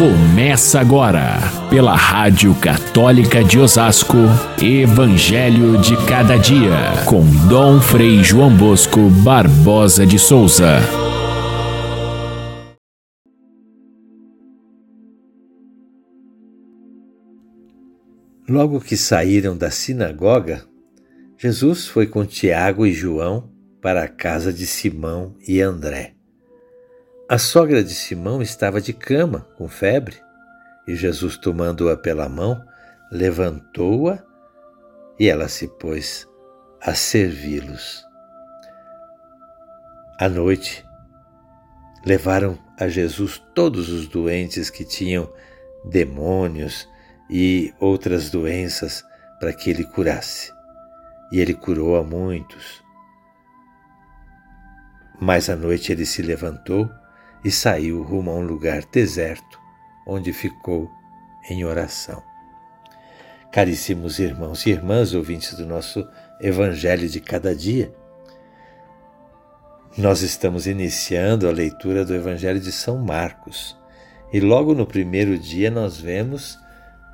Começa agora, pela Rádio Católica de Osasco, Evangelho de Cada Dia, com Dom Frei João Bosco Barbosa de Souza. Logo que saíram da sinagoga, Jesus foi com Tiago e João para a casa de Simão e André. A sogra de Simão estava de cama, com febre, e Jesus, tomando-a pela mão, levantou-a e ela se pôs a servi-los. À noite, levaram a Jesus todos os doentes que tinham demônios e outras doenças para que ele curasse. E ele curou a muitos. Mas à noite ele se levantou e saiu rumo a um lugar deserto, onde ficou em oração. Caríssimos irmãos e irmãs, ouvintes do nosso Evangelho de cada dia, nós estamos iniciando a leitura do Evangelho de São Marcos. E logo no primeiro dia nós vemos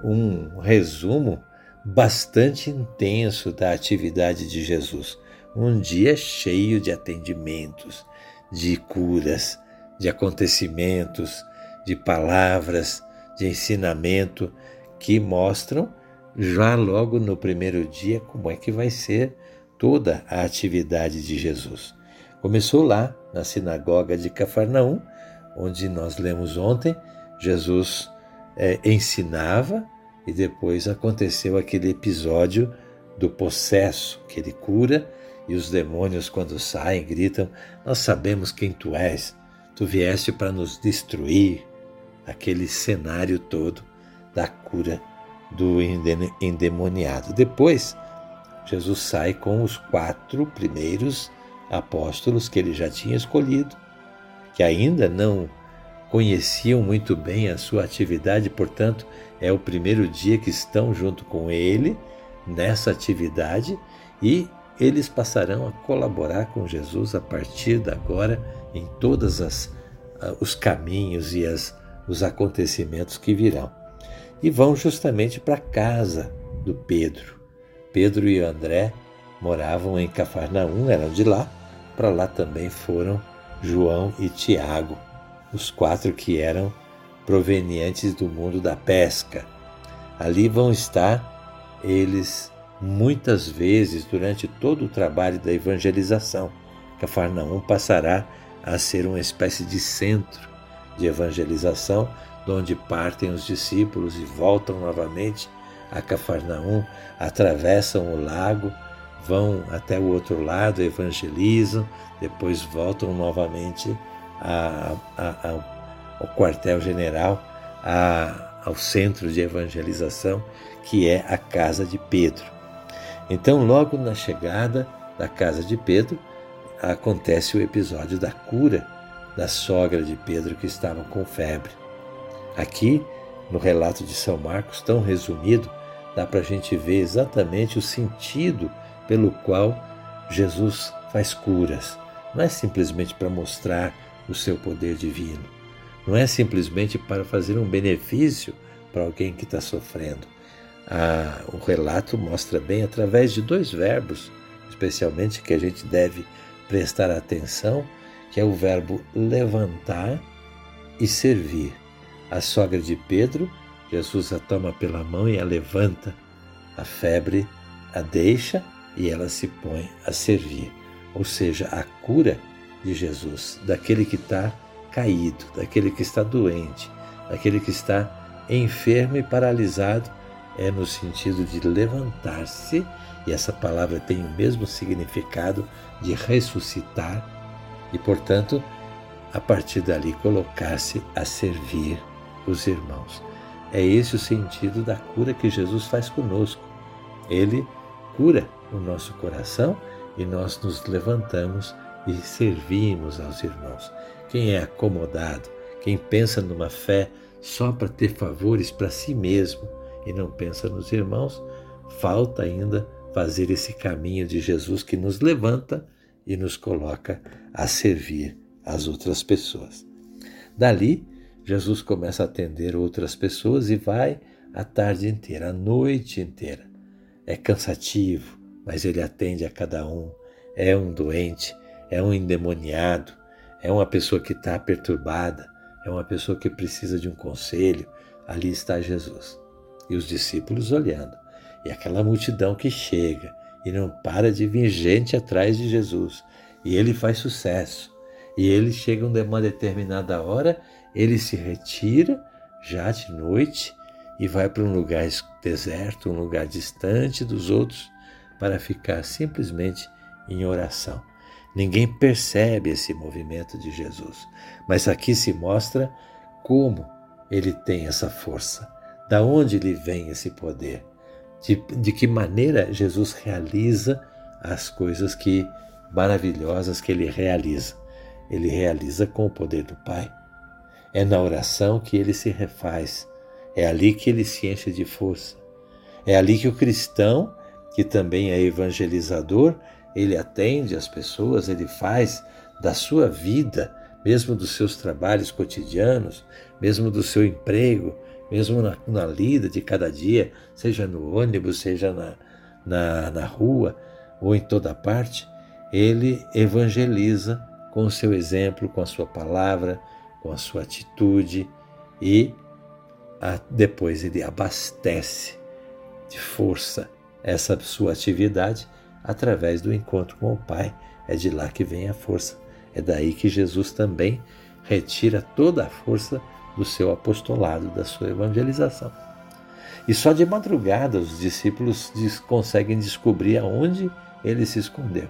um resumo bastante intenso da atividade de Jesus. Um dia cheio de atendimentos, de curas, de acontecimentos, de palavras, de ensinamento que mostram já logo no primeiro dia como é que vai ser toda a atividade de Jesus. Começou lá na sinagoga de Cafarnaum, onde nós lemos ontem, Jesus é, ensinava e depois aconteceu aquele episódio do possesso que ele cura e os demônios quando saem gritam: Nós sabemos quem tu és Tu vieste para nos destruir aquele cenário todo da cura do endemoniado. Depois, Jesus sai com os quatro primeiros apóstolos que ele já tinha escolhido, que ainda não conheciam muito bem a sua atividade, portanto, é o primeiro dia que estão junto com ele nessa atividade e eles passarão a colaborar com Jesus a partir de agora em todos ah, os caminhos e as, os acontecimentos que virão. E vão justamente para a casa do Pedro. Pedro e André moravam em Cafarnaum, eram de lá. Para lá também foram João e Tiago, os quatro que eram provenientes do mundo da pesca. Ali vão estar eles muitas vezes durante todo o trabalho da evangelização. Cafarnaum passará a ser uma espécie de centro de evangelização, de onde partem os discípulos e voltam novamente a Cafarnaum, atravessam o lago, vão até o outro lado, evangelizam, depois voltam novamente a, a, a, ao quartel-general, ao centro de evangelização, que é a casa de Pedro. Então, logo na chegada da casa de Pedro, acontece o episódio da cura da sogra de Pedro que estava com febre. Aqui, no relato de São Marcos, tão resumido, dá para a gente ver exatamente o sentido pelo qual Jesus faz curas. Não é simplesmente para mostrar o seu poder divino. Não é simplesmente para fazer um benefício para alguém que está sofrendo. Ah, o relato mostra bem através de dois verbos, especialmente que a gente deve prestar atenção, que é o verbo levantar e servir. A sogra de Pedro, Jesus a toma pela mão e a levanta. A febre a deixa e ela se põe a servir. Ou seja, a cura de Jesus, daquele que está caído, daquele que está doente, daquele que está enfermo e paralisado, é no sentido de levantar-se e essa palavra tem o mesmo significado de ressuscitar e, portanto, a partir dali colocar-se a servir os irmãos. É esse o sentido da cura que Jesus faz conosco. Ele cura o nosso coração e nós nos levantamos e servimos aos irmãos. Quem é acomodado, quem pensa numa fé só para ter favores para si mesmo e não pensa nos irmãos, falta ainda fazer esse caminho de Jesus que nos levanta e nos coloca a servir as outras pessoas. Dali, Jesus começa a atender outras pessoas e vai a tarde inteira, a noite inteira. É cansativo, mas ele atende a cada um. É um doente, é um endemoniado, é uma pessoa que está perturbada, é uma pessoa que precisa de um conselho. Ali está Jesus. E os discípulos olhando. E aquela multidão que chega e não para de vir gente atrás de Jesus. E ele faz sucesso. E ele chega uma determinada hora, ele se retira já de noite e vai para um lugar deserto, um lugar distante dos outros, para ficar simplesmente em oração. Ninguém percebe esse movimento de Jesus, mas aqui se mostra como ele tem essa força, da onde lhe vem esse poder, de, de que maneira Jesus realiza as coisas que maravilhosas que ele realiza. Ele realiza com o poder do Pai. É na oração que ele se refaz. É ali que ele se enche de força. É ali que o cristão, que também é evangelizador, ele atende as pessoas, ele faz da sua vida, mesmo dos seus trabalhos cotidianos, mesmo do seu emprego, mesmo na, na lida de cada dia, seja no ônibus, seja na, na, na rua ou em toda parte, ele evangeliza com o seu exemplo, com a sua palavra, com a sua atitude e a, depois ele abastece de força essa sua atividade através do encontro com o Pai. É de lá que vem a força. É daí que Jesus também retira toda a força do seu apostolado, da sua evangelização. E só de madrugada os discípulos conseguem descobrir aonde ele se escondeu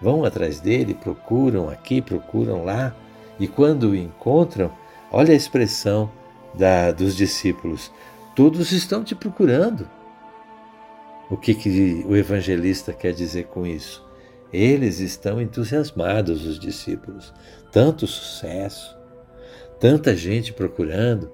vão atrás dele, procuram aqui, procuram lá, e quando o encontram, olha a expressão da, dos discípulos: todos estão te procurando. O que, que o evangelista quer dizer com isso? Eles estão entusiasmados, os discípulos. Tanto sucesso, tanta gente procurando.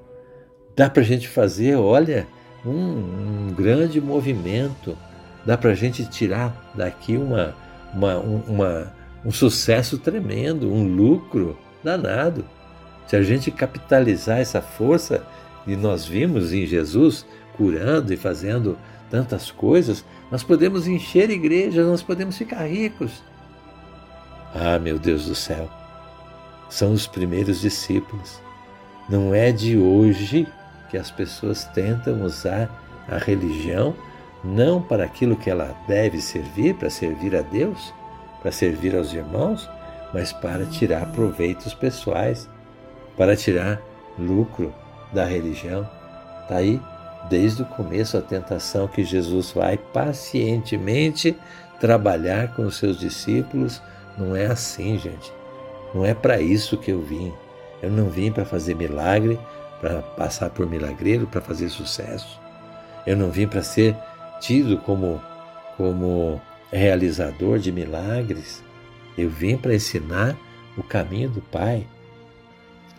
Dá para a gente fazer, olha, um, um grande movimento. Dá para a gente tirar daqui uma, uma, uma, um sucesso tremendo, um lucro danado. Se a gente capitalizar essa força que nós vimos em Jesus curando e fazendo tantas coisas, nós podemos encher igrejas, nós podemos ficar ricos. Ah, meu Deus do céu, são os primeiros discípulos. Não é de hoje que as pessoas tentam usar a religião não para aquilo que ela deve servir, para servir a Deus, para servir aos irmãos, mas para tirar proveitos pessoais, para tirar lucro da religião. Está aí desde o começo a tentação que Jesus vai pacientemente trabalhar com os seus discípulos. Não é assim, gente. Não é para isso que eu vim. Eu não vim para fazer milagre, para passar por milagreiro, para fazer sucesso. Eu não vim para ser tido como, como realizador de milagres. Eu vim para ensinar o caminho do Pai.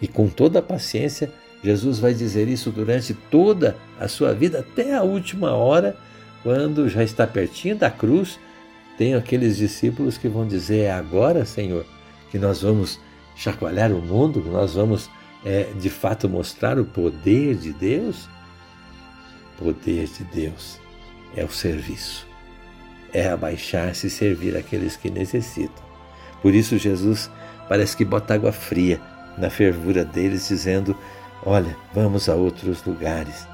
E com toda a paciência, Jesus vai dizer isso durante toda a sua vida, até a última hora, quando já está pertinho da cruz. Tem aqueles discípulos que vão dizer: É agora, Senhor, que nós vamos chacoalhar o mundo, que nós vamos é, de fato mostrar o poder de Deus. Poder de Deus é o serviço, é abaixar-se e servir aqueles que necessitam. Por isso, Jesus parece que bota água fria na fervura deles, dizendo: Olha, vamos a outros lugares,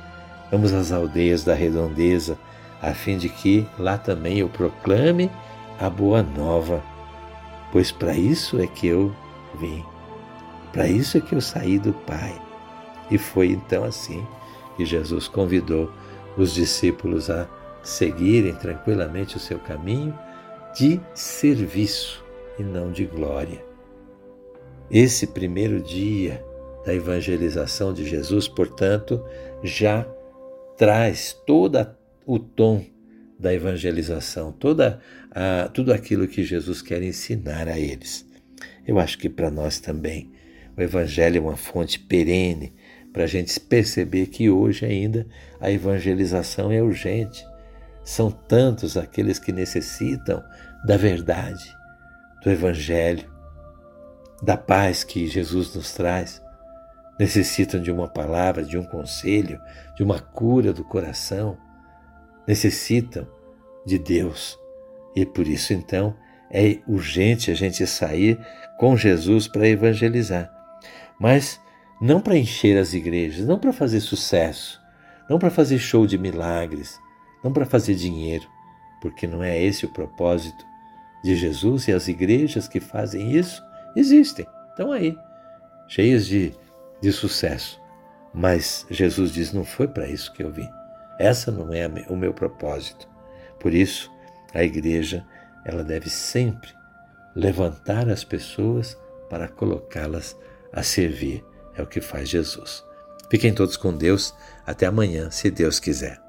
vamos às aldeias da redondeza, a fim de que lá também eu proclame a boa nova, pois para isso é que eu vim, para isso é que eu saí do Pai. E foi então assim que Jesus convidou os discípulos a seguirem tranquilamente o seu caminho de serviço e não de glória. Esse primeiro dia da evangelização de Jesus, portanto, já traz todo o tom da evangelização, toda a, tudo aquilo que Jesus quer ensinar a eles. Eu acho que para nós também o Evangelho é uma fonte perene para a gente perceber que hoje ainda a evangelização é urgente. São tantos aqueles que necessitam da verdade, do Evangelho, da paz que Jesus nos traz. necessitam de uma palavra, de um conselho, de uma cura do coração, necessitam de Deus. E por isso, então, é urgente a gente sair com Jesus para evangelizar. Mas não para encher as igrejas, não para fazer sucesso, não para fazer show de milagres, não para fazer dinheiro, porque não é esse o propósito de Jesus e as igrejas que fazem isso existem, estão aí, cheias de, de sucesso. Mas Jesus diz: não foi para isso que eu vim. Essa não é o meu propósito. Por isso, a igreja ela deve sempre levantar as pessoas para colocá-las a servir. É o que faz Jesus. Fiquem todos com Deus. Até amanhã, se Deus quiser.